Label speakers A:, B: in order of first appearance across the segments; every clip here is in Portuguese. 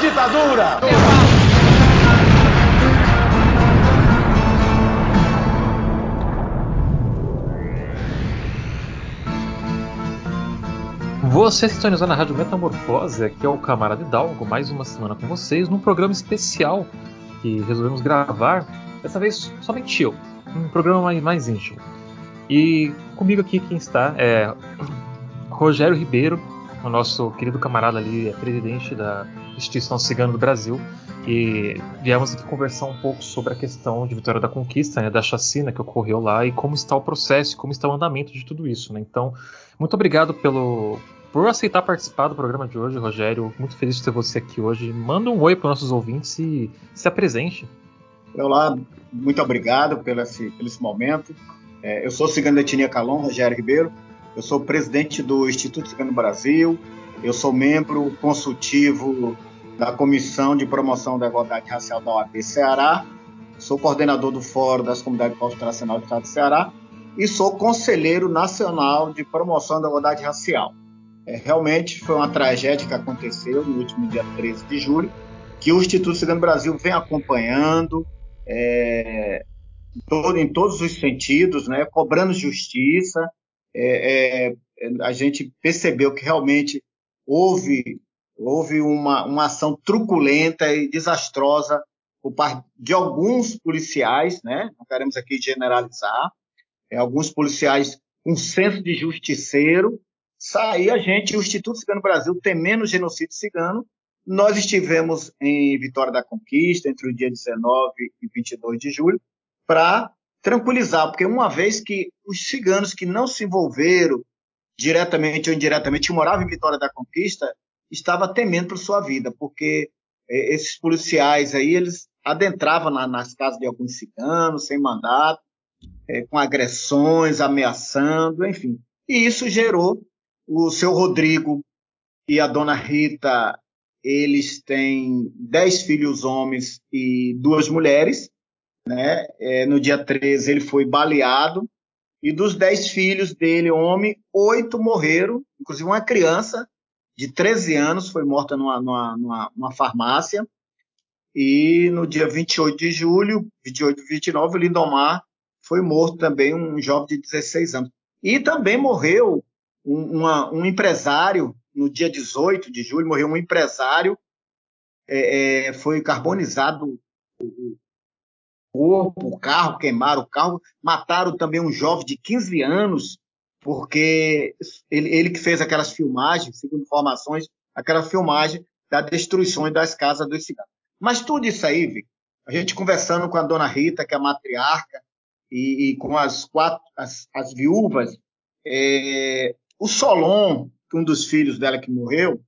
A: ditadura!
B: Você sintonizou na Rádio Metamorfose, aqui é o Camarada Hidalgo, mais uma semana com vocês, num programa especial que resolvemos gravar, dessa vez somente eu, um programa mais, mais íntimo. E comigo aqui quem está é Rogério Ribeiro, o nosso querido camarada ali, é presidente da Instituição Cigana do Brasil, e viemos aqui conversar um pouco sobre a questão de Vitória da Conquista, né, da chacina que ocorreu lá e como está o processo, como está o andamento de tudo isso. Né? Então, muito obrigado pelo, por aceitar participar do programa de hoje, Rogério. Muito feliz de ter você aqui hoje. Manda um oi para nossos ouvintes e se apresente.
C: Olá, muito obrigado pelo esse, pelo esse momento. É, eu sou Cigano da Etnia Calon, Rogério Ribeiro. Eu sou presidente do Instituto Cigano Brasil. Eu sou membro consultivo da Comissão de Promoção da Igualdade Racial da OAB Ceará. Sou coordenador do Fórum das Comunidades Constitucionais do Estado de Ceará e sou conselheiro nacional de promoção da igualdade racial. É, realmente foi uma tragédia que aconteceu no último dia 13 de julho, que o Instituto Cigano Brasil vem acompanhando é, todo, em todos os sentidos, né, cobrando justiça. É, é, a gente percebeu que realmente houve, houve uma, uma ação truculenta e desastrosa por parte de alguns policiais, né, não queremos aqui generalizar, é, alguns policiais com senso de justiceiro, sair a gente, o Instituto Cigano Brasil, temendo genocídio cigano. Nós estivemos em Vitória da Conquista entre o dia 19 e 22 de julho para tranquilizar, porque uma vez que os ciganos que não se envolveram diretamente ou indiretamente, moravam em Vitória da Conquista, estava temendo por sua vida, porque é, esses policiais aí, eles adentravam na, nas casas de alguns ciganos, sem mandato, é, com agressões, ameaçando, enfim. E isso gerou o seu Rodrigo e a dona Rita, eles têm dez filhos homens e duas mulheres. Né? É, no dia 13 ele foi baleado. E dos dez filhos dele, homem, oito morreram, inclusive uma criança de 13 anos foi morta numa, numa, numa, numa farmácia. E no dia 28 de julho, 28 e 29, o Lindomar foi morto também, um jovem de 16 anos. E também morreu um, uma, um empresário, no dia 18 de julho, morreu um empresário, é, é, foi carbonizado o corpo, o carro, queimaram o carro, mataram também um jovem de 15 anos, porque ele, ele que fez aquelas filmagens, segundo informações, aquela filmagem da destruição das casas dos ciganos. Mas tudo isso aí, Vic, a gente conversando com a dona Rita, que é a matriarca, e, e com as quatro, as, as viúvas, é, o Solon, um dos filhos dela que morreu,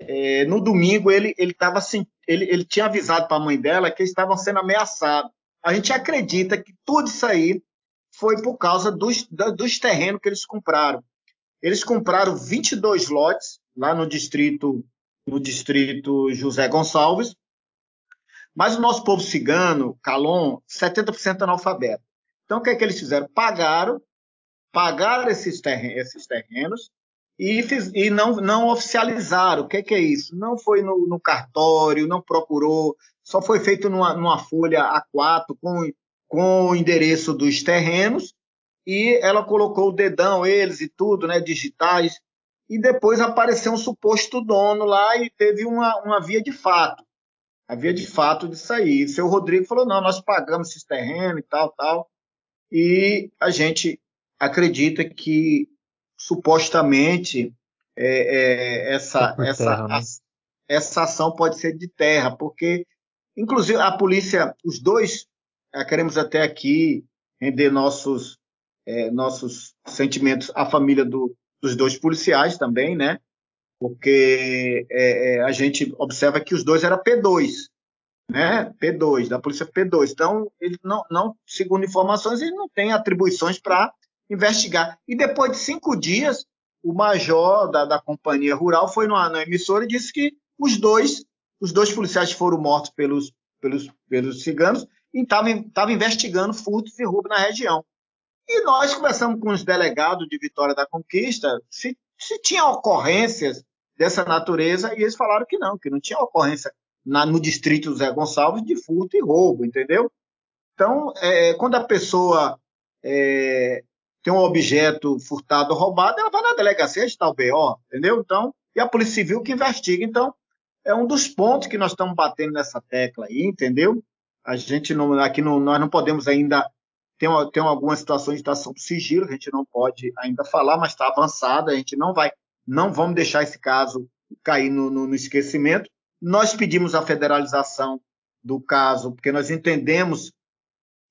C: é, no domingo ele ele tava ele, ele tinha avisado para a mãe dela que eles estavam sendo ameaçados. A gente acredita que tudo isso aí foi por causa dos, dos terrenos que eles compraram. Eles compraram 22 lotes lá no distrito no distrito José Gonçalves, mas o nosso povo cigano, Calon, 70% analfabeto. Então o que é que eles fizeram? Pagaram pagaram esses terrenos, esses terrenos e, fiz, e não, não oficializaram. O que, que é isso? Não foi no, no, cartório, não procurou, só foi feito numa, numa folha A4 com, com o endereço dos terrenos e ela colocou o dedão, eles e tudo, né, digitais, e depois apareceu um suposto dono lá e teve uma, uma via de fato. A via de fato disso aí. E seu Rodrigo falou: não, nós pagamos esses terrenos e tal, tal. E a gente acredita que supostamente é, é, essa, essa, terra, né? essa ação pode ser de terra, porque, inclusive, a polícia, os dois, é, queremos até aqui render nossos, é, nossos sentimentos à família do, dos dois policiais também, né? Porque é, a gente observa que os dois eram P2, né? P2, da polícia P2. Então, ele não, não segundo informações, ele não tem atribuições para investigar. E depois de cinco dias, o major da, da companhia rural foi na emissora e disse que os dois, os dois policiais foram mortos pelos, pelos, pelos ciganos e estavam investigando furtos e roubo na região. E nós conversamos com os delegados de Vitória da Conquista se, se tinha ocorrências dessa natureza e eles falaram que não, que não tinha ocorrência na, no distrito Zé Gonçalves de furto e roubo, entendeu? Então, é, quando a pessoa é, tem um objeto furtado ou roubado, ela vai na delegacia, está o BO, entendeu? Então, e a Polícia Civil que investiga. Então, é um dos pontos que nós estamos batendo nessa tecla aí, entendeu? A gente não, aqui não, nós não podemos ainda tem, tem algumas situações de estação de sigilo, a gente não pode ainda falar, mas está avançada, a gente não vai, não vamos deixar esse caso cair no, no, no esquecimento. Nós pedimos a federalização do caso, porque nós entendemos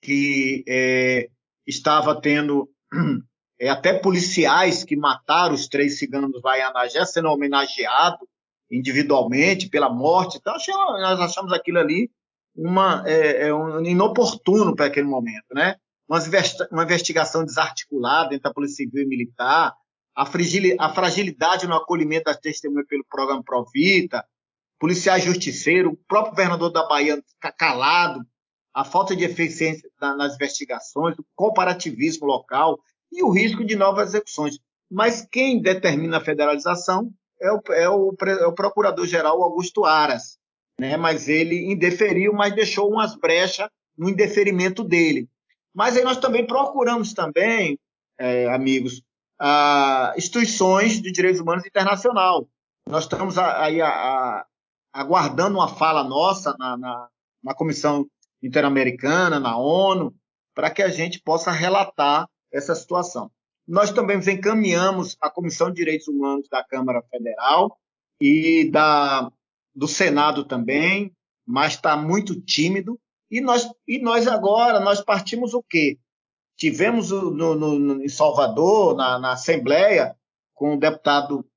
C: que é, estava tendo é, até policiais que mataram os três ciganos lá em Anagé, sendo homenageado individualmente pela morte. Então, nós achamos aquilo ali uma, é, é um inoportuno para aquele momento, né? uma investigação desarticulada entre a Polícia Civil e Militar, a fragilidade no acolhimento das testemunhas pelo programa Provita, policiais justiceiros, o próprio governador da Bahia calado, a falta de eficiência nas investigações, o comparativismo local e o risco de novas execuções. Mas quem determina a federalização é o, é o, é o procurador-geral Augusto Aras, né? mas ele indeferiu, mas deixou umas brechas no indeferimento dele. Mas aí nós também procuramos também, é, amigos, a, instituições de direitos humanos internacional. Nós estamos aí a, a, aguardando uma fala nossa na, na, na Comissão Interamericana, na ONU, para que a gente possa relatar essa situação. Nós também encaminhamos a Comissão de Direitos Humanos da Câmara Federal e da, do Senado também, mas está muito tímido. E nós, e nós agora, nós partimos o quê? Tivemos no, no, em Salvador, na, na, Assembleia, com o deputado,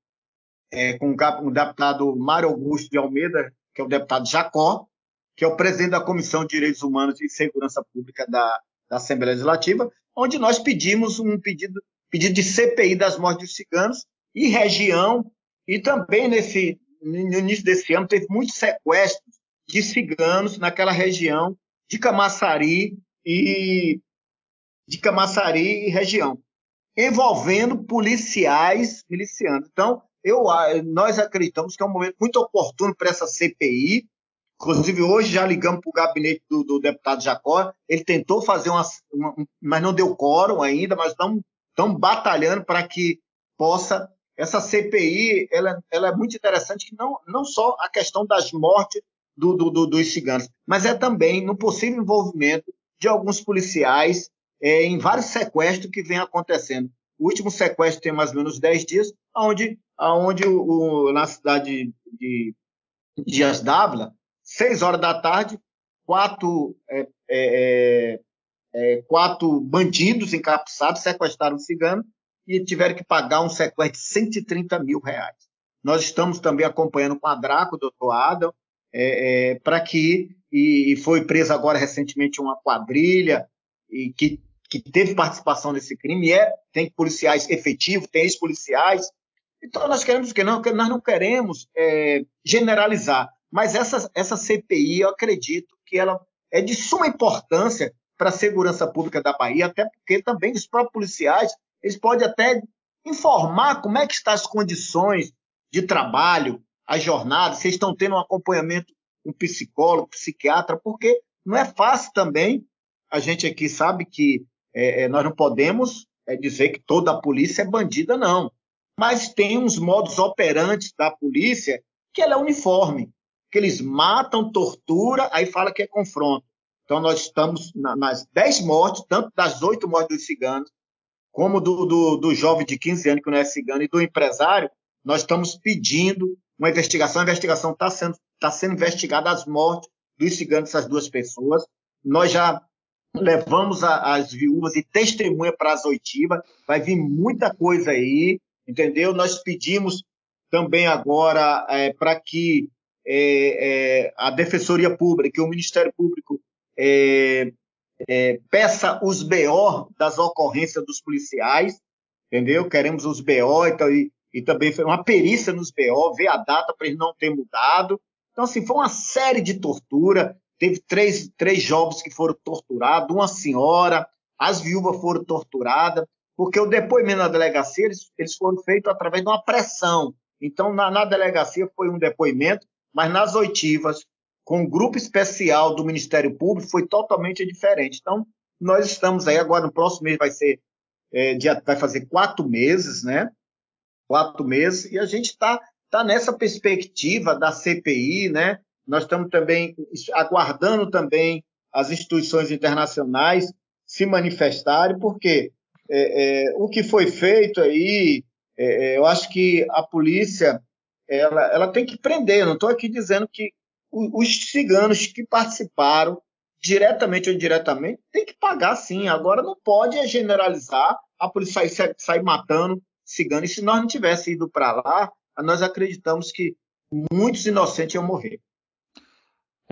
C: é, com o deputado Mário Augusto de Almeida, que é o deputado Jacó, que é o presidente da Comissão de Direitos Humanos e Segurança Pública da, da Assembleia Legislativa, onde nós pedimos um pedido, pedido de CPI das mortes dos ciganos e região, e também nesse, no início desse ano teve muitos sequestros de ciganos naquela região de Camaçari e de Camaçari e região, envolvendo policiais milicianos. Então, eu, nós acreditamos que é um momento muito oportuno para essa CPI. Inclusive, hoje já ligamos para o gabinete do, do, deputado Jacó. Ele tentou fazer uma, uma mas não deu quórum ainda, mas estamos, estamos batalhando para que possa. Essa CPI ela, ela é muito interessante, que não, não só a questão das mortes do, do, do, dos ciganos, mas é também no possível envolvimento de alguns policiais é, em vários sequestros que vem acontecendo. O último sequestro tem mais ou menos 10 dias, onde, onde o, o, na cidade de Dias d'Ávila, 6 horas da tarde, quatro, é, é, é, quatro bandidos encapuçados sequestraram um cigano e tiveram que pagar um sequestro de 130 mil reais. Nós estamos também acompanhando com a Draco, doutor Adam, é, é, para que, e, e, foi presa agora recentemente uma quadrilha e que, que teve participação nesse crime, é, tem policiais efetivos, tem ex-policiais. Então nós queremos que não, nós não queremos é, generalizar, mas essa, essa CPI eu acredito que ela é de suma importância para a segurança pública da Bahia, até porque também os próprios policiais eles podem até informar como é que estão as condições de trabalho, a jornada, vocês estão tendo um acompanhamento, um psicólogo, psiquiatra, porque não é fácil também. A gente aqui sabe que é, é, nós não podemos é, dizer que toda a polícia é bandida, não. Mas tem uns modos operantes da polícia que ela é uniforme, que eles matam, tortura, aí fala que é confronto. Então nós estamos na, nas 10 mortes, tanto das oito mortes dos ciganos, como do, do, do jovem de 15 anos que não é cigano e do empresário, nós estamos pedindo uma investigação. A investigação está sendo, tá sendo investigada as mortes dos ciganos dessas duas pessoas. Nós já levamos a, as viúvas e testemunha para as oitivas. Vai vir muita coisa aí, entendeu? Nós pedimos também agora é, para que é, é, a Defensoria Pública, que o Ministério Público é, é, peça os BO das ocorrências dos policiais, entendeu? Queremos os BO, então, e e também foi uma perícia nos BO, ver a data para ele não ter mudado. Então, assim, foi uma série de tortura. Teve três, três jovens que foram torturados, uma senhora, as viúvas foram torturadas, porque o depoimento na delegacia eles, eles foram feitos através de uma pressão. Então, na, na delegacia foi um depoimento, mas nas oitivas com o grupo especial do Ministério Público foi totalmente diferente. Então, nós estamos aí agora no próximo mês vai ser é, dia, vai fazer quatro meses, né? Quatro meses e a gente está tá nessa perspectiva da CPI, né? Nós estamos também aguardando também as instituições internacionais se manifestarem, porque é, é, o que foi feito aí, é, é eu acho que a polícia ela, ela tem que prender. Eu não estou aqui dizendo que os ciganos que participaram, diretamente ou indiretamente, tem que pagar sim. Agora não pode generalizar a polícia sair, sair matando ciganos. E se nós não tivéssemos ido para lá, nós acreditamos que muitos inocentes iam morrer.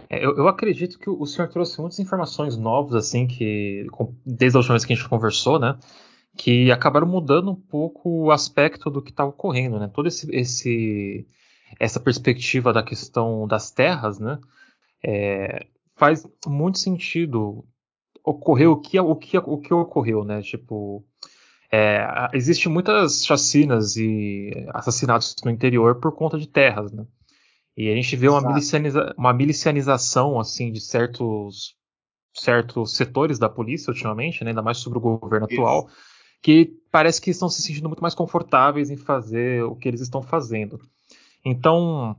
B: É, eu, eu, acredito que o senhor trouxe muitas informações novas, assim, que desde a última vez que a gente conversou, né? Que acabaram mudando um pouco o aspecto do que está ocorrendo, né? Todo esse, esse essa perspectiva da questão das terras, né, é, faz muito sentido ocorrer o que, o que, o que ocorreu, né? Tipo, é, existe muitas chacinas e assassinatos no interior por conta de terras, né? E a gente vê uma, milicianiza, uma milicianização assim de certos certos setores da polícia ultimamente, né, ainda mais sobre o governo Isso. atual, que parece que estão se sentindo muito mais confortáveis em fazer o que eles estão fazendo. Então,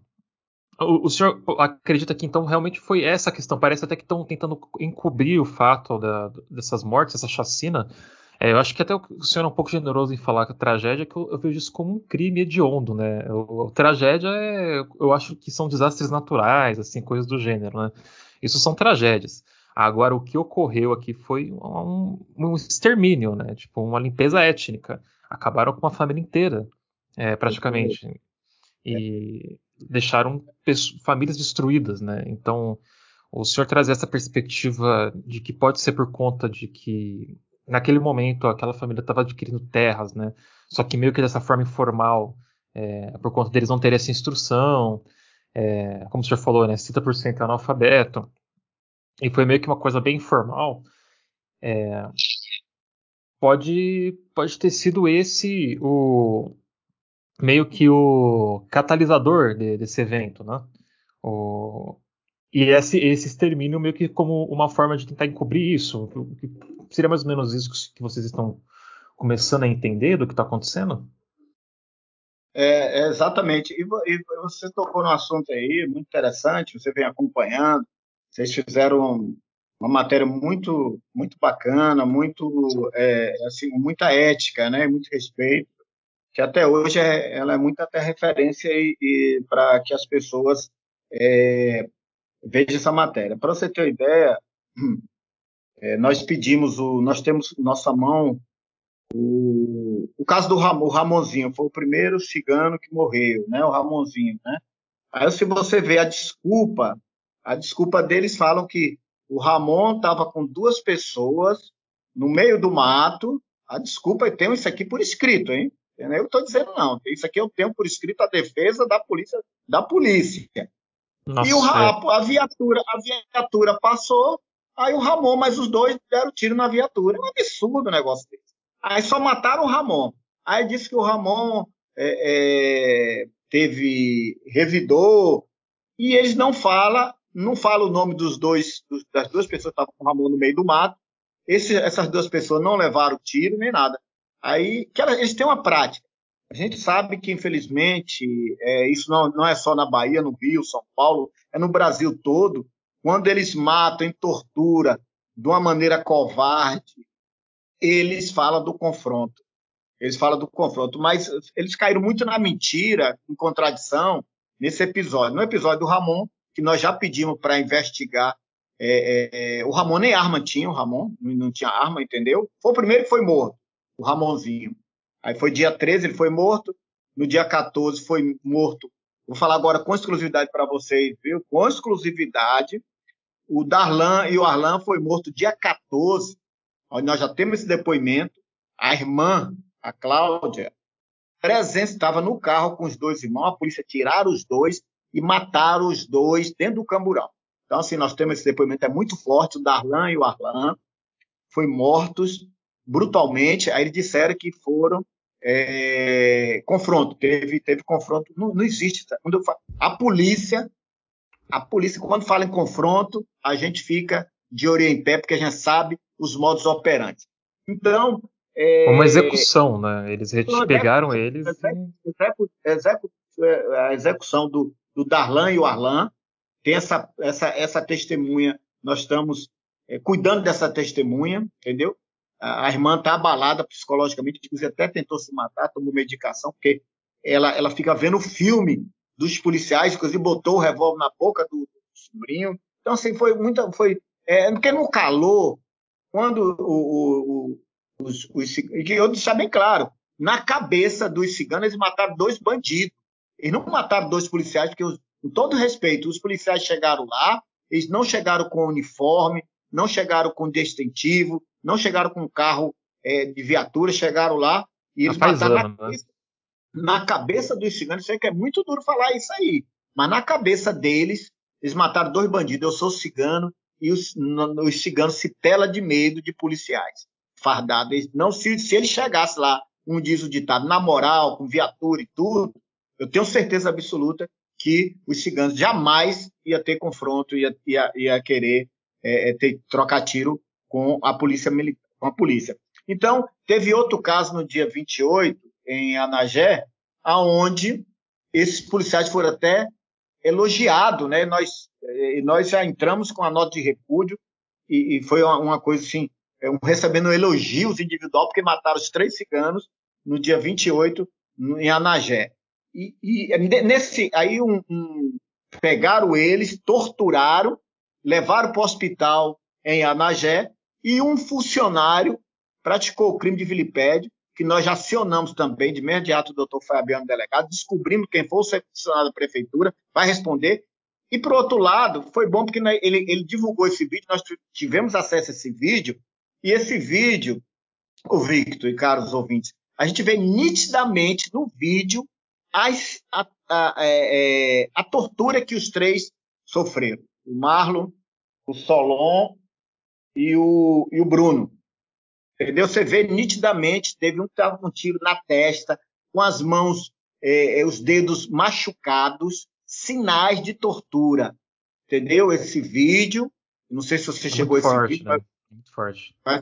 B: o, o, senhor acredita que então realmente foi essa a questão? Parece até que estão tentando encobrir o fato da, dessas mortes, essa chacina. É, eu acho que até o senhor é um pouco generoso em falar que a tragédia, que eu, eu vejo isso como um crime hediondo, né? O, tragédia é, eu acho que são desastres naturais, assim, coisas do gênero, né? Isso são tragédias. Agora, o que ocorreu aqui foi um, um extermínio, né? Tipo, uma limpeza étnica. Acabaram com uma família inteira, é, praticamente e deixaram famílias destruídas, né? Então, o senhor traz essa perspectiva de que pode ser por conta de que naquele momento aquela família estava adquirindo terras, né? Só que meio que dessa forma informal, é, por conta deles não terem essa instrução, é, como o senhor falou, né? 50% é analfabeto, e foi meio que uma coisa bem informal. É, pode, pode ter sido esse o, meio que o catalisador de, desse evento, né? O, e esse, esse extermínio meio que como uma forma de tentar encobrir isso. Seria mais ou menos isso que vocês estão começando a entender do que está acontecendo?
C: É, é exatamente. E, e, você tocou no assunto aí, muito interessante, você vem acompanhando. Vocês fizeram uma matéria muito muito bacana, muito é, assim, muita ética, né, muito respeito que até hoje é, ela é muito até referência e, e para que as pessoas é, vejam essa matéria. Para você ter uma ideia, é, nós pedimos o, nós temos nossa mão o, o caso do Ramon, Ramonzinho foi o primeiro cigano que morreu, né? O Ramonzinho, né? Aí se você vê a desculpa, a desculpa deles falam que o Ramon estava com duas pessoas no meio do mato. A desculpa, tenho isso aqui por escrito, hein? Eu estou dizendo não. Isso aqui eu tenho por escrito a defesa da polícia. Da polícia. Nossa, e o, é. a, viatura, a viatura passou, aí o Ramon, mas os dois deram tiro na viatura. É um absurdo o negócio desse. Aí só mataram o Ramon. Aí disse que o Ramon é, é, teve revidor e eles não falam, não falam o nome dos dois, dos, das duas pessoas que estavam com o Ramon no meio do mato. Esse, essas duas pessoas não levaram tiro nem nada. Aí que eles têm uma prática. A gente sabe que, infelizmente, é, isso não, não é só na Bahia, no Rio, São Paulo, é no Brasil todo. Quando eles matam em tortura de uma maneira covarde, eles falam do confronto. Eles falam do confronto, mas eles caíram muito na mentira, em contradição, nesse episódio. No episódio do Ramon, que nós já pedimos para investigar. É, é, o Ramon nem arma tinha, o Ramon não tinha arma, entendeu? Foi o primeiro que foi morto o Ramonzinho. Aí foi dia 13, ele foi morto. No dia 14 foi morto. Vou falar agora com exclusividade para vocês, viu? Com exclusividade. O Darlan e o Arlan foi morto dia 14. Nós já temos esse depoimento. A irmã, a Cláudia, presença, estava no carro com os dois irmãos. A polícia tiraram os dois e mataram os dois dentro do camburão. Então, assim, nós temos esse depoimento, é muito forte. O Darlan e o Arlan foram mortos brutalmente. Aí eles disseram que foram é, confronto, teve, teve confronto. Não, não existe. Quando eu falo, a polícia A polícia, quando fala em confronto, a gente fica de orelha em pé, porque a gente sabe os modos operantes. Então.
B: É, Uma execução, né? Eles pegaram eles.
C: Execu, execu, é, a execução do, do Darlan e o Arlan. Tem essa, essa, essa testemunha, nós estamos é, cuidando dessa testemunha, entendeu? A, irmã está abalada psicologicamente, inclusive até tentou se matar, tomou medicação, porque ela, ela fica vendo o filme dos policiais, inclusive botou o revólver na boca do, do sobrinho. Então, assim, foi muita. Foi, é, porque no calor, quando o, o, os, os, e eu deixar bem claro, na cabeça dos ciganos eles mataram dois bandidos. Eles não mataram dois policiais, porque, os, com todo respeito, os policiais chegaram lá, eles não chegaram com uniforme, não chegaram com distintivo, não chegaram com carro é, de viatura, chegaram lá e eles mataram na, né? cabeça, na cabeça dos ciganos. Sei que é muito duro falar isso aí, mas na cabeça deles, eles mataram dois bandidos. Eu sou cigano, e os, os ciganos se tela de medo de policiais fardados. Não se, se ele chegasse lá, um diz o ditado, na moral, com viatura e tudo, eu tenho certeza absoluta que os ciganos jamais ia ter confronto, ia, ia, ia querer é, é ter, trocar tiro com a polícia militar, com a polícia. Então, teve outro caso no dia 28, em Anagé, aonde esses policiais foram até elogiados, né? Nós e nós já entramos com a nota de repúdio e, e foi uma, uma, coisa assim, é, um, recebendo elogios individual, porque mataram os três ciganos no dia 28 no, em Anagé. E, e nesse aí um, um, pegaram eles, torturaram, levaram para o hospital em Anagé e um funcionário praticou o crime de vilipédio, que nós já acionamos também de imediato o doutor Fabiano Delegado, descobrimos quem foi o funcionário da prefeitura, vai responder, e, por outro lado, foi bom porque ele, ele divulgou esse vídeo, nós tivemos acesso a esse vídeo, e esse vídeo, o Victor e caros ouvintes, a gente vê nitidamente no vídeo as, a, a, é, é, a, tortura que os três sofreram. O Marlon, o Solon e o, e o Bruno. Entendeu? Você vê nitidamente, teve um que estava com um tiro na testa, com as mãos, é, é os dedos machucados, sinais de tortura. Entendeu? Esse vídeo, não sei se você é chegou a esse
B: forte,
C: vídeo,
B: né? mas, muito forte.
C: Mas,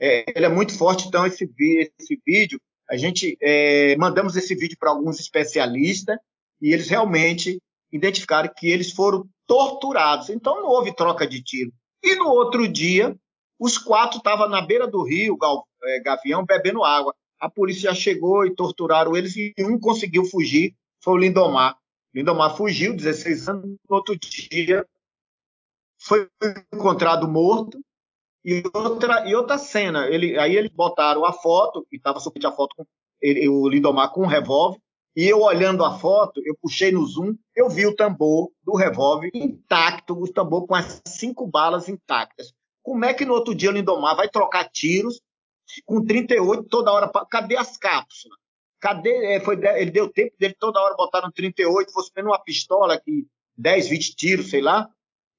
C: é, ele é muito forte, então esse, esse vídeo, a gente é, mandamos esse vídeo para alguns especialistas e eles realmente identificaram que eles foram torturados. Então não houve troca de tiro. E no outro dia, os quatro estavam na beira do rio, é, Gavião, bebendo água. A polícia chegou e torturaram eles e um conseguiu fugir, foi o Lindomar. Lindomar fugiu, 16 anos, no outro dia foi encontrado morto. E outra, e outra cena, ele, aí eles botaram a foto, e estava somente a foto com ele, o Lindomar com um revólver, e eu olhando a foto, eu puxei no zoom, eu vi o tambor do revólver intacto, o tambor com as cinco balas intactas. Como é que no outro dia o Lindomar vai trocar tiros com 38 toda hora? Cadê as cápsulas? Cadê? É, foi, ele deu tempo dele toda hora botar no 38, fosse menos uma pistola que 10, 20 tiros, sei lá.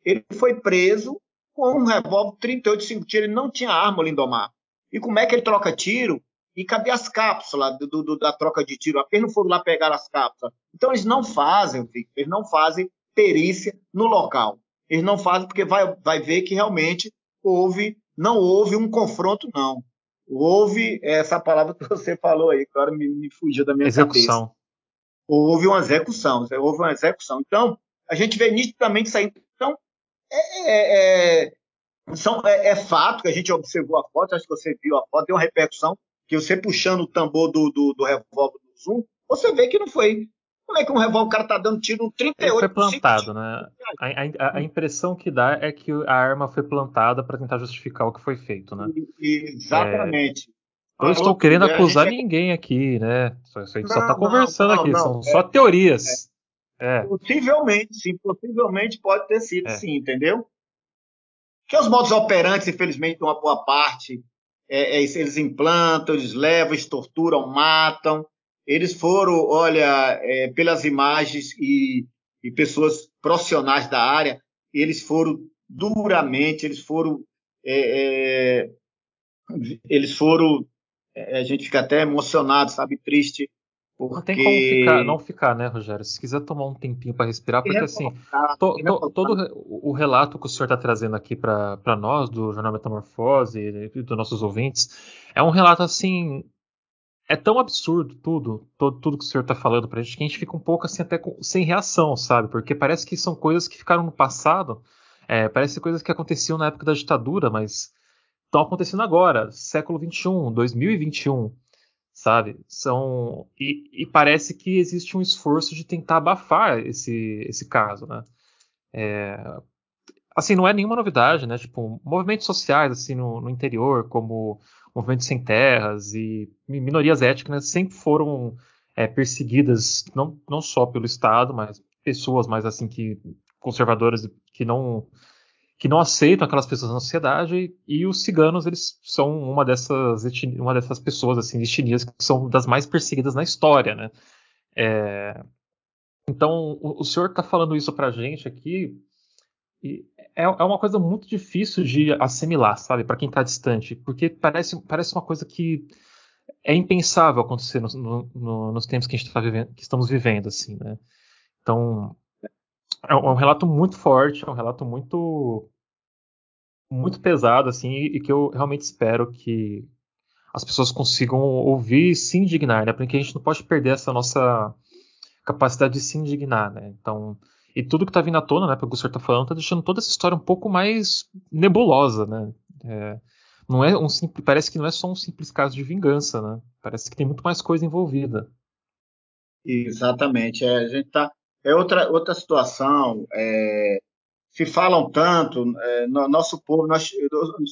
C: Ele foi preso com um revólver 38, 5 tiros. Ele não tinha arma, Lindomar. E como é que ele troca tiro? E cadê as cápsulas do, do, da troca de tiro? Apenas não foram lá pegar as cápsulas. Então eles não fazem, eles não fazem perícia no local. Eles não fazem porque vai, vai ver que realmente houve, não houve um confronto, não houve essa palavra que você falou aí, que agora me, me fugiu da minha
B: execução.
C: cabeça. Houve uma execução, houve uma execução. Então, a gente vê nitidamente saindo. Então, é, é, é, são, é, é, fato que a gente observou a foto, acho que você viu a foto, deu uma repercussão, que você puxando o tambor do, do, do revólver do Zoom, você vê que não foi como é que um revólver, o cara tá dando tiro no 38? Ele
B: foi plantado, né? A, a, a, impressão que dá é que a arma foi plantada para tentar justificar o que foi feito, né?
C: Exatamente.
B: É... Eu estou querendo acusar ninguém aqui, né? Só, só está conversando não, aqui, não, são é, só teorias.
C: É. é. Possivelmente, sim, possivelmente pode ter sido, é. sim, entendeu? Que os modos operantes, infelizmente, uma boa parte, é, é eles implantam, eles levam, eles torturam, matam, eles foram, olha, é, pelas imagens e, e, pessoas profissionais da área, eles foram duramente, eles foram, é, é, eles foram, é, a gente fica até emocionado, sabe, triste
B: Porque... Não tem como ficar, não ficar, né, Rogério? Se quiser tomar um tempinho para respirar, porque assim, to, to, todo o relato que o senhor está trazendo aqui para nós, do Jornal Metamorfose e dos nossos ouvintes, é um relato assim. É tão absurdo tudo, todo, tudo que o senhor está falando para a gente, que a gente fica um pouco assim, até com, sem reação, sabe? Porque parece que são coisas que ficaram no passado, é, parece coisas que aconteciam na época da ditadura, mas estão acontecendo agora, século XXI, 2021 sabe? São e, e, parece que existe um esforço de tentar abafar esse, esse caso, né? É, assim, não é nenhuma novidade, né? Tipo, movimentos sociais assim no, no interior, como movimentos sem terras e minorias étnicas, sempre foram é, perseguidas não, não só pelo Estado, mas pessoas mais assim que conservadoras que não que não aceitam aquelas pessoas na sociedade e os ciganos eles são uma dessas uma dessas pessoas assim etnias que são das mais perseguidas na história, né? É, então o, o senhor está falando isso para gente aqui e é, é, uma coisa muito difícil de assimilar, sabe, para quem está distante, porque parece parece uma coisa que é impensável acontecer no, no, nos tempos que, a gente tá vivendo, que estamos vivendo, assim, né? Então é um relato muito forte, é um relato muito muito pesado assim e que eu realmente espero que as pessoas consigam ouvir e se indignar, né? Porque a gente não pode perder essa nossa capacidade de se indignar, né? Então, e tudo que está vindo à tona, né, pelo que o senhor está falando, está deixando toda essa história um pouco mais nebulosa, né? É, não é um simples, parece que não é só um simples caso de vingança, né? Parece que tem muito mais coisa envolvida.
C: Exatamente. É, a gente tá é outra outra situação. É, se falam tanto, é, no, nosso povo, nós,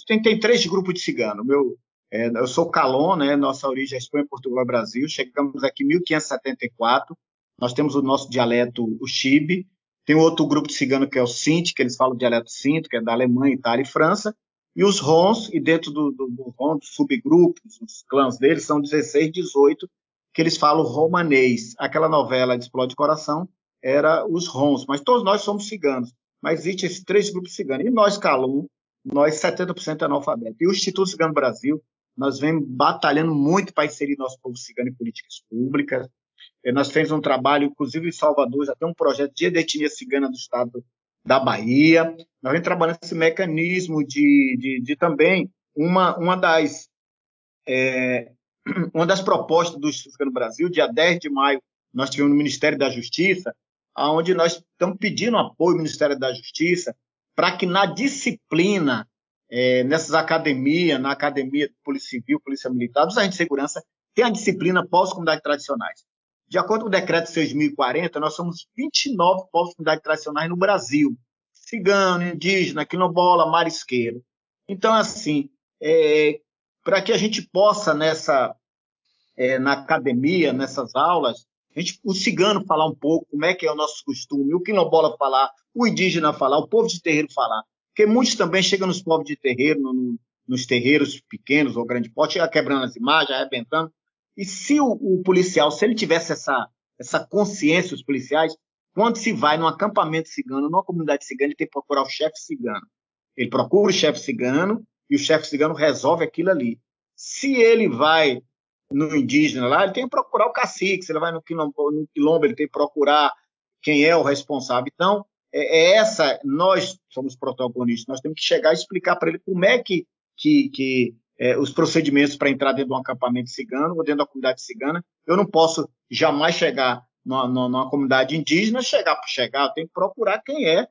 C: tem, tem três grupos de cigano. Meu, é, eu sou Calon, né, nossa origem é Espanha, Portugal Brasil. Chegamos aqui em 1574. Nós temos o nosso dialeto, o Chibe. Tem outro grupo de cigano que é o Sinti, que eles falam o dialeto Sinto, que é da Alemanha, Itália e França. E os Rons, e dentro do, do, do Ron, dos subgrupos, os clãs deles, são 16, 18, que eles falam romanês. Aquela novela de Explode Coração era os Rons, mas todos nós somos ciganos mas existem esses três grupos ciganos. E nós, Calum, nós 70% analfabeto. E o Instituto Cigano Brasil, nós vem batalhando muito para inserir nosso povo cigano em políticas públicas. E nós fizemos um trabalho, inclusive em Salvador, já tem um projeto de etnia cigana do estado da Bahia. Nós vem trabalhando esse mecanismo de, de, de também uma, uma das é, uma das propostas do Instituto Cigano Brasil, dia 10 de maio, nós tivemos no Ministério da Justiça, onde nós estamos pedindo apoio ao Ministério da Justiça para que na disciplina, é, nessas academias, na Academia de Polícia Civil, Polícia Militar, dos agentes de segurança, tenha a disciplina pós-comunidades tradicionais. De acordo com o decreto 6.040, nós somos 29 pós-comunidades tradicionais no Brasil. Cigano, indígena, quilombola, marisqueiro. Então, assim, é, para que a gente possa, nessa, é, na academia, nessas aulas, a gente, o cigano falar um pouco como é que é o nosso costume, o quilombola falar, o indígena falar, o povo de terreiro falar. Porque muitos também chegam nos povos de terreiro, no, nos terreiros pequenos ou grande porte, quebrando as imagens, arrebentando. E se o, o, policial, se ele tivesse essa, essa consciência, os policiais, quando se vai num acampamento cigano, numa comunidade cigana, ele tem que procurar o chefe cigano. Ele procura o chefe cigano e o chefe cigano resolve aquilo ali. Se ele vai no indígena lá, ele tem que procurar o cacique, se ele vai no quilombo, no quilombo, ele tem que procurar quem é o responsável. Então, é, é essa, nós somos protagonistas, nós temos que chegar e explicar para ele como é que, que, que é, os procedimentos para entrar dentro de um acampamento cigano ou dentro da comunidade cigana. Eu não posso jamais chegar numa, numa comunidade indígena, chegar por chegar, eu tenho que procurar quem é.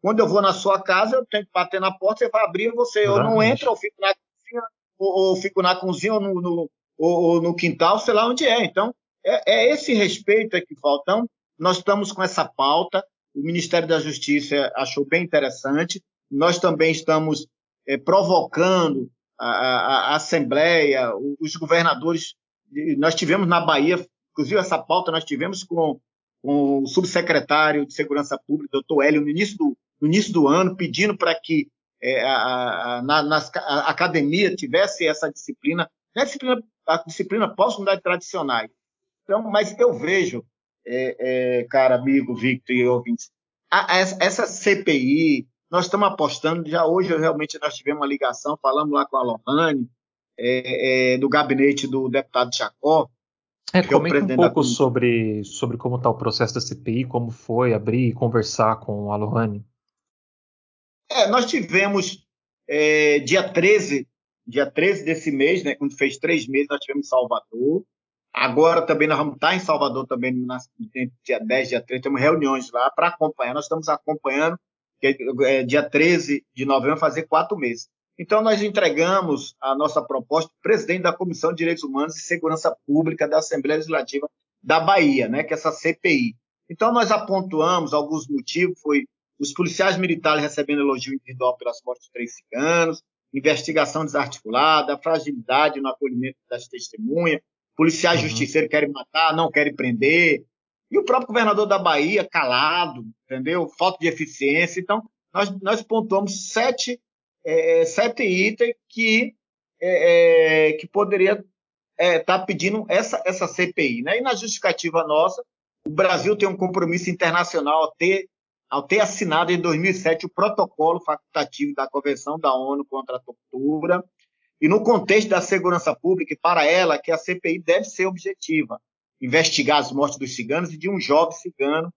C: Quando eu vou na sua casa, eu tenho que bater na porta, você vai abrir, você ou não entra, ou fico na cozinha, ou, ou fico na cozinha, ou no, no ou, ou no quintal, sei lá onde é. Então, é, é esse respeito que falta. Então, nós estamos com essa pauta, o Ministério da Justiça achou bem interessante, nós também estamos é, provocando a, a, a, Assembleia, os governadores, nós tivemos na Bahia, inclusive essa pauta nós tivemos com, com o subsecretário de Segurança Pública, doutor Hélio, no início do, no início do ano, pedindo para que é, a, a, na, nas, a academia tivesse essa disciplina, não é disciplina a disciplina pós-unidade tradicionais. Então, mas eu vejo, é, é, cara, amigo Victor e ouvintes, a, a, essa CPI, nós estamos apostando, já hoje realmente nós tivemos uma ligação, falamos lá com a Lohane, é, é, do gabinete do deputado Chacó,
B: É, comenta é um pouco sobre, sobre como está o processo da CPI, como foi abrir e conversar com o Alohane.
C: É, nós tivemos é, dia 13, dia 13 desse mês, né, quando fez três meses, nós tivemos em Salvador. Agora também nós vamos estar em Salvador também, na, dia 10, dia 13, temos reuniões lá para acompanhar. Nós estamos acompanhando, é, dia 13 de novembro, fazer quatro meses. Então, nós entregamos a nossa proposta para o presidente da Comissão de Direitos Humanos e Segurança Pública da Assembleia Legislativa da Bahia, né, que é essa CPI. Então, nós apontuamos alguns motivos, foi os policiais militares recebendo elogio individual pelas mortes de três ciganos, investigação desarticulada, fragilidade no acolhimento das testemunhas, policiais uhum. justiceiros querem matar, não querem prender, e o próprio governador da Bahia calado, entendeu? Falta de eficiência. Então, nós, nós pontuamos sete é, é, sete itens que, é, é que poderia estar é, tá pedindo essa, essa CPI. Né? E na justificativa nossa, o Brasil tem um compromisso internacional ao ter, ao ter assinado em 2007 o protocolo facultativo da Convenção da ONU contra a Tortura, e no contexto da segurança pública, e para ela, que a CPI deve ser objetiva, investigar as mortes dos ciganos e de um jovem cigano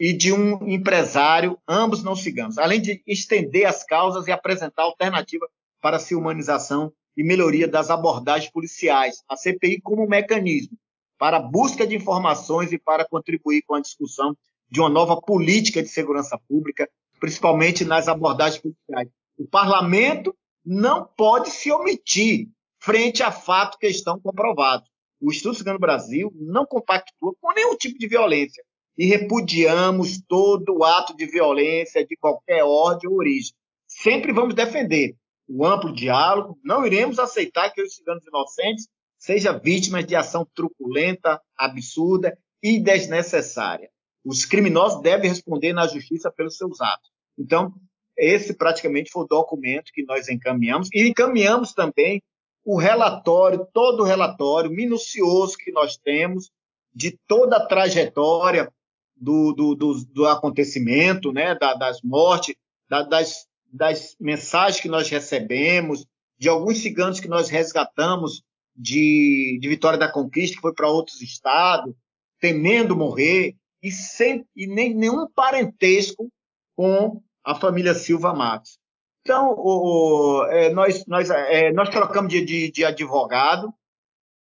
C: e de um empresário, ambos não ciganos, além de estender as causas e apresentar alternativa para a humanização e melhoria das abordagens policiais, a CPI como mecanismo para busca de informações e para contribuir com a discussão de uma nova política de segurança pública, principalmente nas abordagens policiais. O parlamento não pode se omitir frente a fatos que estão comprovados. O Instituto Cigano Brasil não compactua com nenhum tipo de violência, e repudiamos todo ato de violência de qualquer ordem ou origem. Sempre vamos defender o amplo diálogo, não iremos aceitar que os ciganos inocentes sejam vítimas de ação truculenta, absurda e desnecessária. Os criminosos devem responder na justiça pelos seus atos. Então, esse praticamente foi o documento que nós encaminhamos e encaminhamos também o relatório, todo o relatório minucioso que nós temos de toda a trajetória do, do, do, do acontecimento, né, da, das mortes, da, das, das mensagens que nós recebemos, de alguns ciganos que nós resgatamos de, de Vitória da Conquista, que foi para outros estados, temendo morrer, e, sem, e nem, nenhum parentesco com a família Silva Matos. Então, o, o, é, nós, nós, é, nós trocamos de, de, de advogado,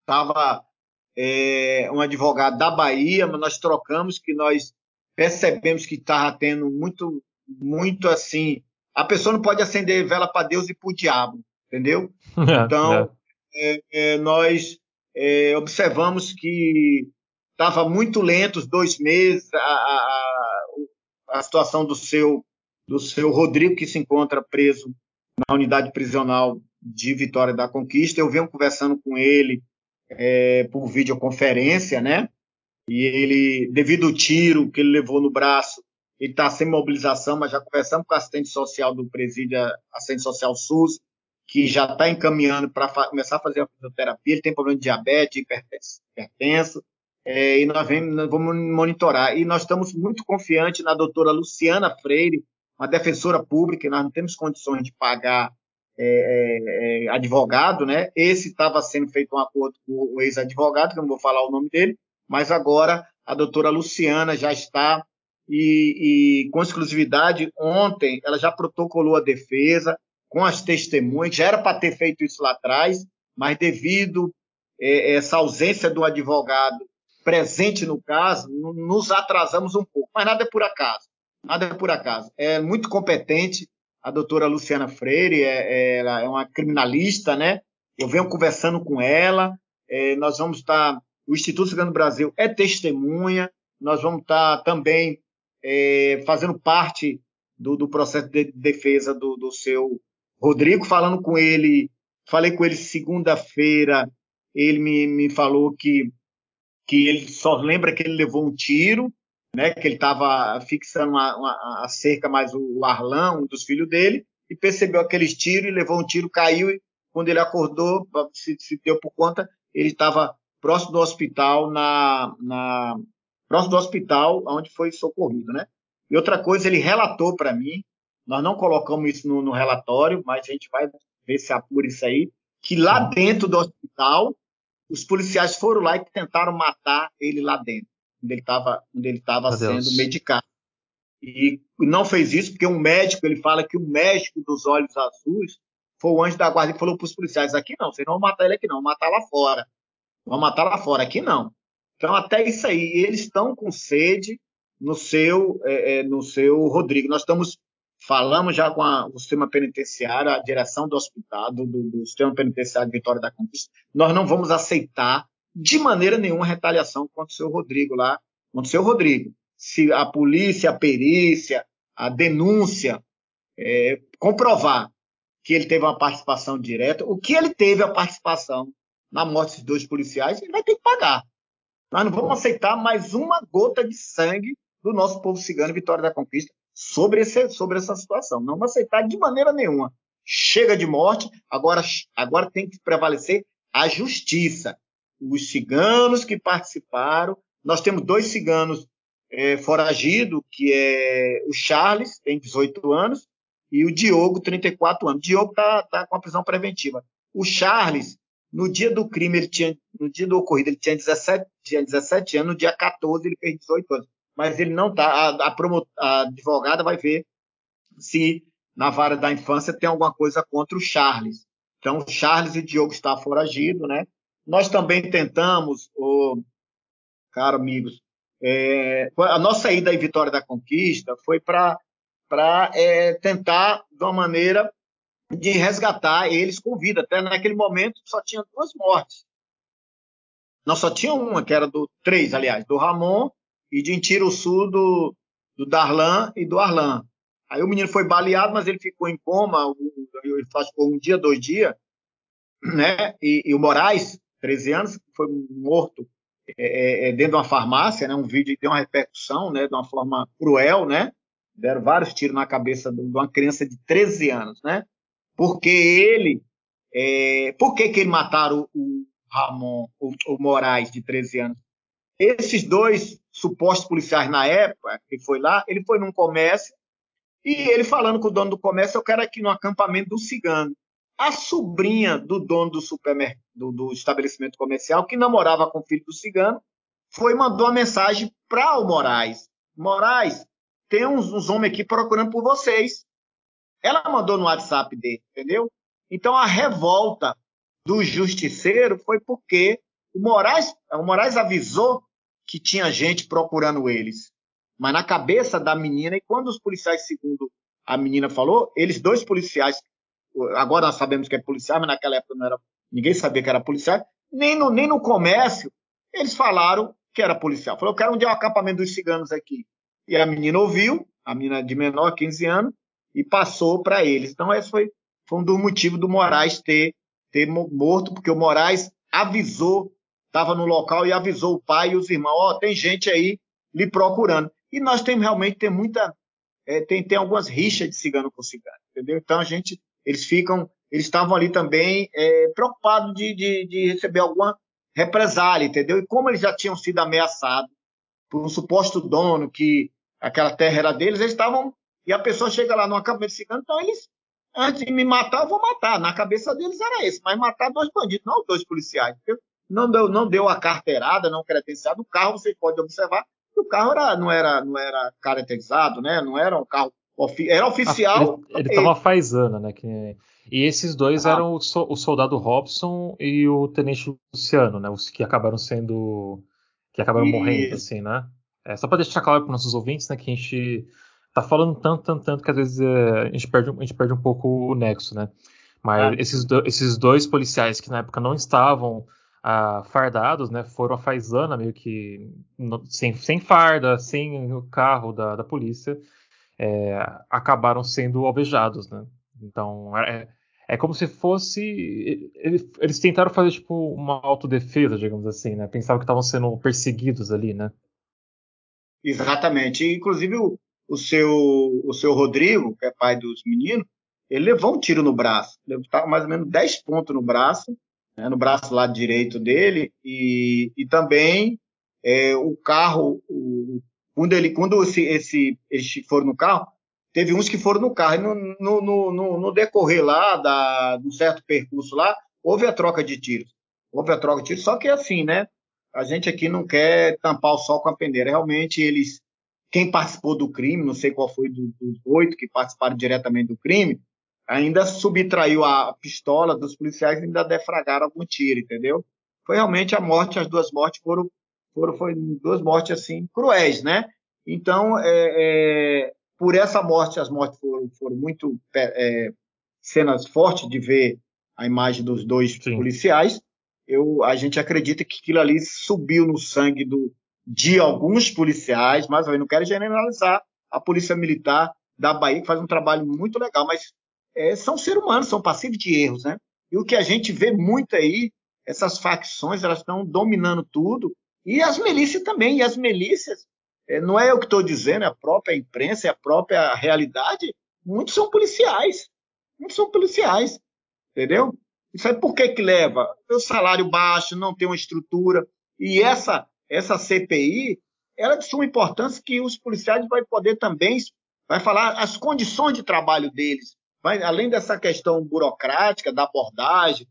C: estava é, um advogado da Bahia, mas nós trocamos que nós percebemos que estava tendo muito, muito assim. A pessoa não pode acender vela para Deus e para o diabo, entendeu? É, então, é. É, nós observamos que estava muito lento os dois meses a, a, a, situação do seu do seu Rodrigo que se encontra preso na unidade prisional de Vitória da Conquista. Eu venho conversando com ele é, por videoconferência, né? E ele, devido ao tiro que ele levou no braço, ele está sem mobilização, mas já conversamos com o assistente social do presídio, assistente social SUS, que já está encaminhando para começar a fazer a fisioterapia. Ele tem problema de diabetes, hipertenso, é, e nós, vamos monitorar. E nós estamos muito confiantes na doutora Luciana Freire, uma defensora pública, nós não temos condições de pagar é, é, é, advogado, né? Esse estava sendo feito um acordo com o ex-advogado, que eu não vou falar o nome dele, mas agora a doutora Luciana já está e, e, com exclusividade ontem ela já protocolou a defesa com as testemunhas, já era para ter feito isso lá atrás, mas devido é, essa ausência do advogado presente no caso, nos atrasamos um pouco, mas nada é por acaso, nada é por acaso. É muito competente, a doutora Luciana Freire, é, é, ela é uma criminalista, né? Eu venho conversando com ela, é, nós vamos estar, tá, o Instituto Cigano Brasil é testemunha, nós vamos estar tá também é, fazendo parte do, do, processo de defesa do, do seu Rodrigo, falando com ele, falei com ele segunda-feira, ele me, me falou que, que ele só lembra que ele levou um tiro, né, que ele estava fixando uma, uma, a cerca mais o Arlão, um dos filhos dele, e percebeu aqueles tiros e levou um tiro, caiu e quando ele acordou, se, se deu por conta, ele estava próximo do hospital, na, na, próximo do hospital onde foi socorrido, né? E outra coisa, ele relatou para mim, nós não colocamos isso no, no, relatório, mas a gente vai ver se apura isso aí, que lá dentro do hospital os policiais foram lá e tentaram matar ele lá dentro, onde ele estava ele estava sendo medicado. E não fez isso porque um médico, ele fala que o médico dos olhos azuis foi o anjo da guarda que falou para os policiais: aqui não, vocês não vão matar ele aqui não, vão matar lá fora. Vão matar lá fora, aqui não. Então, até isso aí, eles estão com sede no seu, é, é, no seu Rodrigo. Nós estamos falamos já com a, o sistema penitenciário, a direção do hospital, do, do, sistema penitenciário de Vitória da Conquista. Nós não vamos aceitar de maneira nenhuma retaliação contra o seu Rodrigo lá, contra o seu Rodrigo. Se a polícia, a perícia, a denúncia é, comprovar que ele teve uma participação direta, o que ele teve a participação na morte dos dois policiais, ele vai ter que pagar. Nós não vamos aceitar mais uma gota de sangue do nosso povo cigano Vitória da Conquista sobre, esse, sobre essa situação. Não aceitar de maneira nenhuma. Chega de morte, agora, agora tem que prevalecer a justiça. Os ciganos que participaram, nós temos dois ciganos é, foragidos, que é o Charles, tem 18 anos, e o Diogo, 34 anos. O Diogo está tá com a prisão preventiva. O Charles, no dia do crime, ele tinha, no dia do ocorrido, ele tinha 17, tinha 17 anos, no dia 14 ele fez 18 anos. Mas ele não está. A, a, a, advogada vai ver se na vara da infância tem alguma coisa contra o Charles. Então, o Charles e o Diogo estão foragido, né? Nós também tentamos, oh, caro amigos, é, a nossa ida em Vitória da Conquista foi para é, tentar, de uma maneira, de resgatar eles com vida. Até naquele momento só tinha duas mortes. Não só tinha uma, que era do três, aliás, do Ramon e de Sul do, do Darlan e do Arlan. Aí o menino foi baleado, mas ele ficou em coma, ele ficou um dia, dois dias, né? E, e o Moraes, 13 anos, foi morto é, é, é, dentro de uma farmácia, né? Um vídeo que deu uma repercussão, né? De uma forma cruel, né? Deram vários tiros na cabeça de uma criança de 13 anos, né? Porque ele. É, por que, que ele mataram o Ramon, o, o Moraes, de 13 anos? Esses dois supostos policiais na época, que foi lá, ele foi num comércio e ele falando com o dono do comércio, eu quero aqui no acampamento do cigano. A sobrinha do dono do do, do estabelecimento comercial, que namorava com o filho do cigano, foi mandou uma mensagem para o Moraes. Moraes, tem uns, uns homens aqui procurando por vocês. Ela mandou no WhatsApp dele, entendeu? Então a revolta do justiceiro foi porque o Moraes, o Moraes avisou que tinha gente procurando eles. Mas na cabeça da menina, e quando os policiais, segundo a menina falou, eles dois policiais, agora nós sabemos que é policial, mas naquela época não era, ninguém sabia que era policial, nem no, nem no comércio, eles falaram que era policial. Falou, eu quero um dia um acampamento dos ciganos aqui. E a menina ouviu, a menina de menor, 15 anos, e passou para eles. Então, esse foi, foi um dos motivos do Moraes ter, ter morto, porque o Moraes avisou, estava no local e avisou o pai e os irmãos: Ó, oh, tem gente aí lhe procurando. E nós temos realmente tem muita. É, tem, tem algumas rixas de cigano com cigano, entendeu? Então a gente. Eles ficam. Eles estavam ali também é, preocupados de, de, de receber alguma represália, entendeu? E como eles já tinham sido ameaçados por um suposto dono que aquela terra era deles, eles estavam e a pessoa chega lá no acampamento cigano, então eles, antes de me matar, eu vou matar. Na cabeça deles era esse, mas matar dois bandidos, não dois policiais. Não deu, não deu a carteirada, não credenciado. O carro, você pode observar, que o carro era, não, era, não era caracterizado, né? Não era um carro. Era oficial.
B: Ah, ele, estava faisana, né? Que... E esses dois ah. eram o, so, o, soldado Robson e o tenente Luciano, né? Os que acabaram sendo. que acabaram Isso. morrendo, assim, né? É, só para deixar claro para nossos ouvintes, né? Que a gente tá falando tanto, tanto, tanto que às vezes é, a, gente perde, a gente perde um pouco o nexo, né? Mas é. esses, do, esses dois policiais que na época não estavam ah, fardados, né? Foram a faisana meio que no, sem, sem farda, sem o carro da, da polícia, é, acabaram sendo alvejados, né? Então é, é como se fosse eles, tentaram fazer tipo uma autodefesa, digamos assim, né? Pensavam que estavam sendo perseguidos ali, né?
C: Exatamente. Inclusive o, o seu, o seu Rodrigo, que é pai dos meninos, ele levou um tiro no braço. Estava mais ou menos 10 pontos no braço, né, no braço lado direito dele, e, e também é, o carro, o, quando, ele, quando esse, esse, eles foram no carro, teve uns que foram no carro, e no, no, no, no decorrer lá da, um certo percurso lá, houve a troca de tiros. houve a troca de tiro, só que assim, né? A gente aqui não quer tampar o sol com a peneira. Realmente, eles, quem participou do crime, não sei qual foi dos oito que participaram diretamente do crime, ainda subtraiu a pistola dos policiais e ainda defragaram algum tiro, entendeu? Foi realmente a morte, as duas mortes foram, foram foi duas mortes assim cruéis, né? Então, é, é, por essa morte, as mortes foram, foram muito é, cenas fortes de ver a imagem dos dois Sim. policiais. Eu, a gente acredita que aquilo ali subiu no sangue do, de alguns policiais, mas eu não quero generalizar a polícia militar da Bahia, que faz um trabalho muito legal, mas é, são seres humanos, são passivos de erros, né? E o que a gente vê muito aí, essas facções, elas estão dominando tudo, e as milícias também, e as milícias, é, não é eu que estou dizendo, é a própria imprensa, é a própria realidade, muitos são policiais, muitos são policiais, entendeu? Isso aí por que que leva? O salário baixo, não tem uma estrutura, e essa, essa CPI, ela é de suma importância que os policiais vão poder também, vai falar as condições de trabalho deles, vai, além dessa questão burocrática, da abordagem,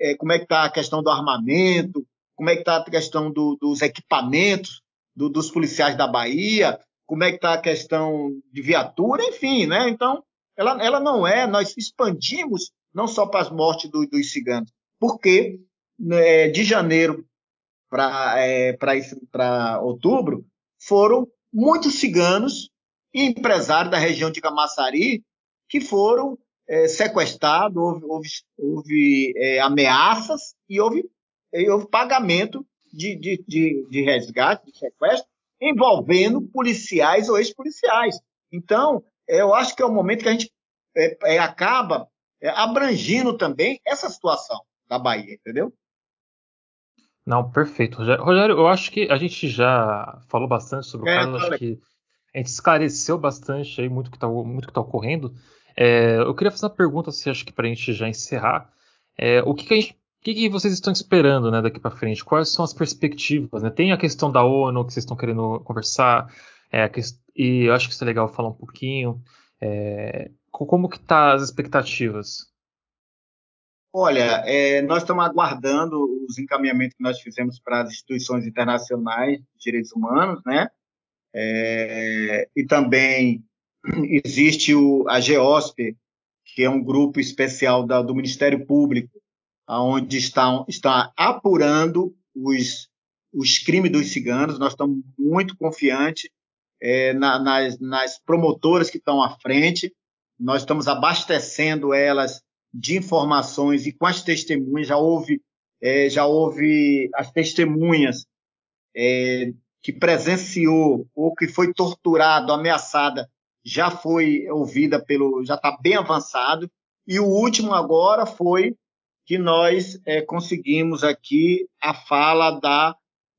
C: é, como é que está a questão do armamento, como é que está a questão do, dos equipamentos do, dos policiais da Bahia, como é que está a questão de viatura, enfim, né? Então, ela, ela não é, nós expandimos não só para as mortes do, dos ciganos, porque né, de janeiro para é, outubro foram muitos ciganos e empresários da região de Camaçari que foram é, sequestrados, houve, houve, houve é, ameaças e houve, e houve pagamento de, de, de, de, resgate, de sequestro, envolvendo policiais ou ex-policiais. Então, é, eu acho que é o momento que a gente é, é, acaba é, abrangindo também essa situação da Bahia, entendeu?
B: Não, perfeito. Rogério, eu acho que a gente já falou bastante sobre o caso, acho que a gente esclareceu bastante aí muito que está muito que tá ocorrendo. É, eu queria fazer uma pergunta, se acho que para a gente já encerrar. É, o que, que, gente, que, que, vocês estão esperando né, daqui para frente? Quais são as perspectivas? Né? Tem a questão da ONU que vocês estão querendo conversar, é, e eu acho que isso é legal falar um pouquinho. É, como que tá as expectativas?
C: Olha, é, nós estamos aguardando os encaminhamentos que nós fizemos para as instituições internacionais de direitos humanos, né? É, e também existe o, a GEOSP, que é um grupo especial da, do Ministério Público, onde está, está apurando os, os crimes dos ciganos. Nós estamos muito confiantes é, na, nas, nas promotoras que estão à frente. Nós estamos abastecendo elas de informações e com as testemunhas já houve é, já houve as testemunhas é, que presenciou ou que foi torturado, ameaçada já foi ouvida pelo, já está bem avançado. E o último agora foi que nós é, conseguimos aqui a fala da,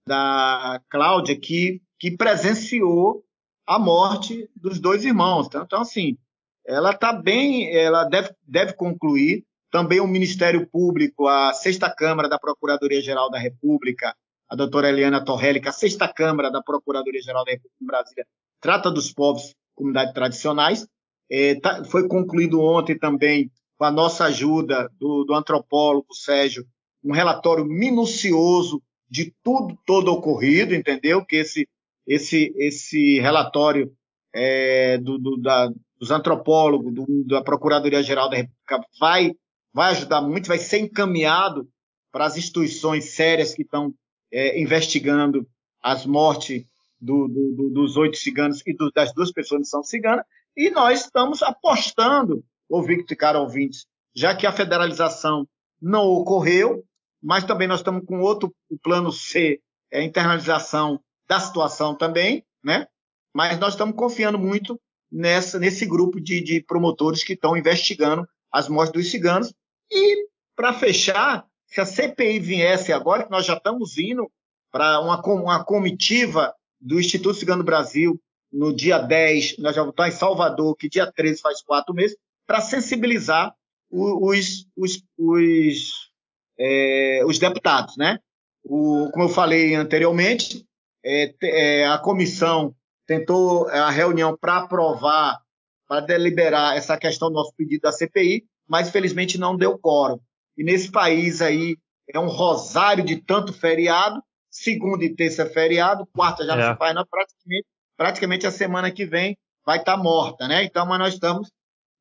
C: da Cláudia, que, que presenciou a morte dos dois irmãos. Então, então assim, ela está bem, ela deve, deve concluir. Também o Ministério Público, a sexta Câmara da Procuradoria-Geral da República, a doutora Eliana Torrelli, que a sexta Câmara da Procuradoria-Geral da República em Brasília trata dos povos comunidades tradicionais. É, tá, foi concluído ontem também, com a nossa ajuda do, do antropólogo Sérgio, um relatório minucioso de tudo todo ocorrido, entendeu? Que esse esse esse relatório é, do, do, da, dos antropólogos, do, da Procuradoria Geral da República vai vai ajudar muito, vai ser encaminhado para as instituições sérias que estão é, investigando as mortes do, do, dos oito ciganos e do, das duas pessoas que são ciganas, e nós estamos apostando, ouvinte cara ouvintes, já que a federalização não ocorreu, mas também nós estamos com outro plano C, é internalização da situação também, né? Mas nós estamos confiando muito nessa, nesse grupo de, de promotores que estão investigando as mortes dos ciganos. E, para fechar, se a CPI viesse agora, que nós já estamos indo para uma, uma comitiva do Instituto Cigano Brasil, no dia 10, nós já estar em Salvador, que dia 13 faz quatro meses, para sensibilizar os, os, os, é, os, deputados. Né? O, como eu falei anteriormente, é, é, a comissão tentou a reunião para aprovar, para deliberar essa questão do nosso pedido da CPI, mas infelizmente não deu quórum. E nesse país aí, é um rosário de tanto feriado. Segunda e terça é feriado, quarta já é. não se faz, não, praticamente, praticamente a semana que vem vai estar tá morta, né? Então, mas nós estamos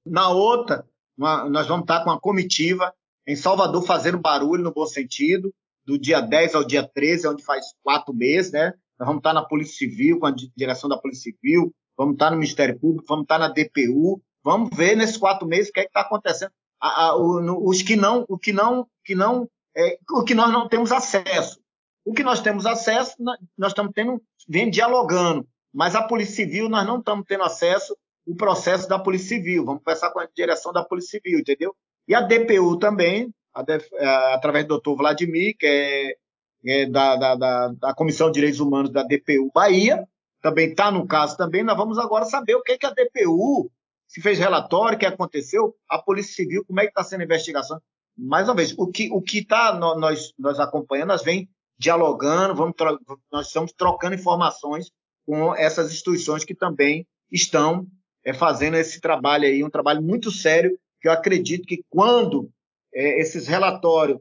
C: na outra, uma, nós vamos estar tá com uma comitiva em Salvador fazendo barulho no bom sentido, do dia 10 ao dia 13, onde faz quatro meses, né? Nós vamos estar tá na Polícia Civil, com a direção da Polícia Civil, vamos estar no Ministério Público, vamos estar na DPU, vamos ver nesses quatro meses o que é está acontecendo. A, a, o, no, os que não, o que não, que não, é, o que nós não temos acesso. O que nós temos acesso, nós estamos tendo, vem dialogando, mas a Polícia Civil nós não estamos tendo acesso o processo da Polícia Civil. Vamos conversar com a direção da Polícia Civil, entendeu? E a DPU também, a, a, através do doutor Vladimir, que é, é da, da, da, da, Comissão de Direitos Humanos da DPU Bahia, também está no caso também. Nós vamos agora saber o que, que a DPU se fez relatório, o que aconteceu, a Polícia Civil, como é que está sendo a investigação. Mais uma vez, o que o que está nós, nós acompanhando, nós vem dialogando, vamos nós estamos trocando informações com essas instituições que também estão é, fazendo esse trabalho aí, um trabalho muito sério, que eu acredito que quando é, esses relatórios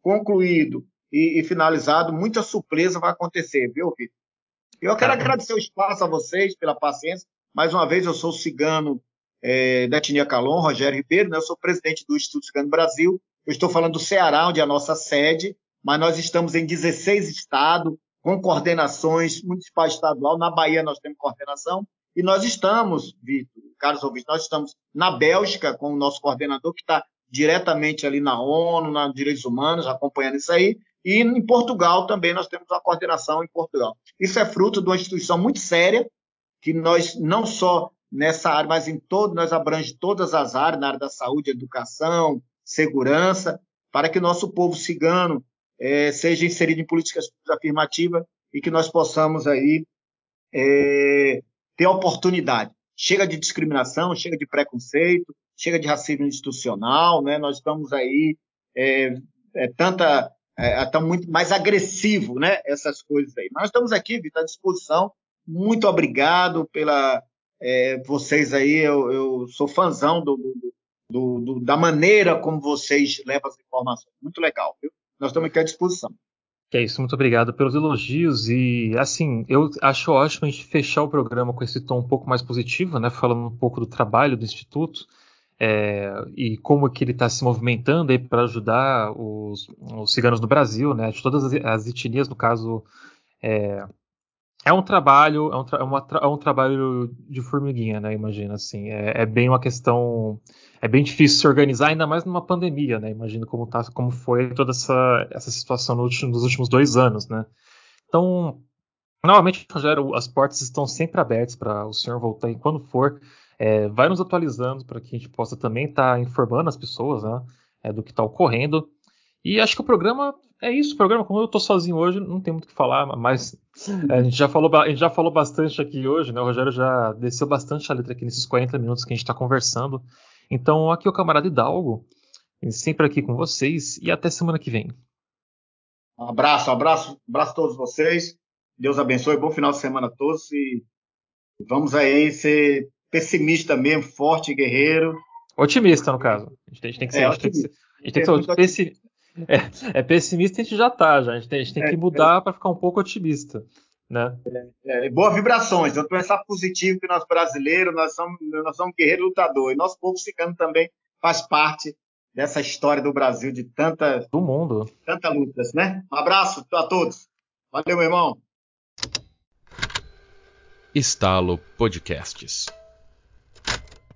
C: concluído e, e, finalizado, muita surpresa vai acontecer, viu, Vitor? Eu quero agradecer o espaço a vocês pela paciência. Mais uma vez, eu sou cigano é, da etnia Calon, Rogério Ribeiro, né? eu sou presidente do Instituto Cigano Brasil. Eu estou falando do Ceará, onde é a nossa sede, mas nós estamos em 16 estados, com coordenações municipal e estadual. Na Bahia nós temos coordenação. E nós estamos, Vitor, caros ouvintes, nós estamos na Bélgica com o nosso coordenador, que está diretamente ali na ONU, na Direitos Humanos, acompanhando isso aí. E em Portugal também nós temos uma coordenação em Portugal. Isso é fruto de uma instituição muito séria, que nós não só nessa área, mas em todo, nós abrange todas as áreas, na área da saúde, educação, segurança, para que o nosso povo cigano é, seja inserido em políticas afirmativas e que nós possamos aí é, ter oportunidade. Chega de discriminação, chega de preconceito, chega de racismo institucional, né? Nós estamos aí é, é tanta é, tá muito mais agressivo, né? Essas coisas aí. Mas estamos aqui, Vitor, à disposição. Muito obrigado pela é, vocês aí. Eu, eu sou fãzão do, do, do, da maneira como vocês levam as informações. Muito legal, viu? Nós estamos aqui à disposição.
B: É isso, muito obrigado pelos elogios e assim, eu acho ótimo a gente fechar o programa com esse tom um pouco mais positivo, né, falando um pouco do trabalho do instituto é, e como que ele está se movimentando para ajudar os, os, ciganos do Brasil, né, de todas as, as etnias, no caso, é, é um trabalho, é um, tra é, uma, é um trabalho de formiguinha, né? Imagina assim, é, é, bem uma questão, é bem difícil se organizar, ainda mais numa pandemia, né? Imagina como tá, como foi toda essa, essa situação no último, nos últimos dois anos, né? Então, novamente, Rogério, as portas estão sempre abertas para o senhor voltar e quando for, é, vai nos atualizando para que a gente possa também estar tá informando as pessoas, né? É, do que está ocorrendo. E acho que o programa é isso. O programa, como eu estou sozinho hoje, não tem muito o que falar, mas é, a, gente já falou, a gente já falou bastante aqui hoje, né? O Rogério já desceu bastante a letra aqui nesses 40 minutos que a gente está conversando. Então, aqui é o camarada Hidalgo, sempre aqui com vocês e até semana que vem.
C: Um abraço, um abraço, um abraço a todos vocês. Deus abençoe, bom final de semana a todos e vamos aí ser pessimista mesmo, forte, guerreiro.
B: Otimista, no caso. A gente tem, a gente tem que ser, é, a gente tem que ser, a gente tem que ser pessimista é, é, pessimista a gente já tá, já. A gente tem, a gente tem é, que mudar é. para ficar um pouco otimista. Né?
C: É, é boas vibrações, vamos pensar positivo que nós brasileiros, nós somos, nós somos guerreiros lutadores. Nosso povo cigano também faz parte dessa história do Brasil de tanta
B: do mundo,
C: tanta lutas, né? Um abraço a todos. Valeu, meu irmão.
A: Estalo Podcasts.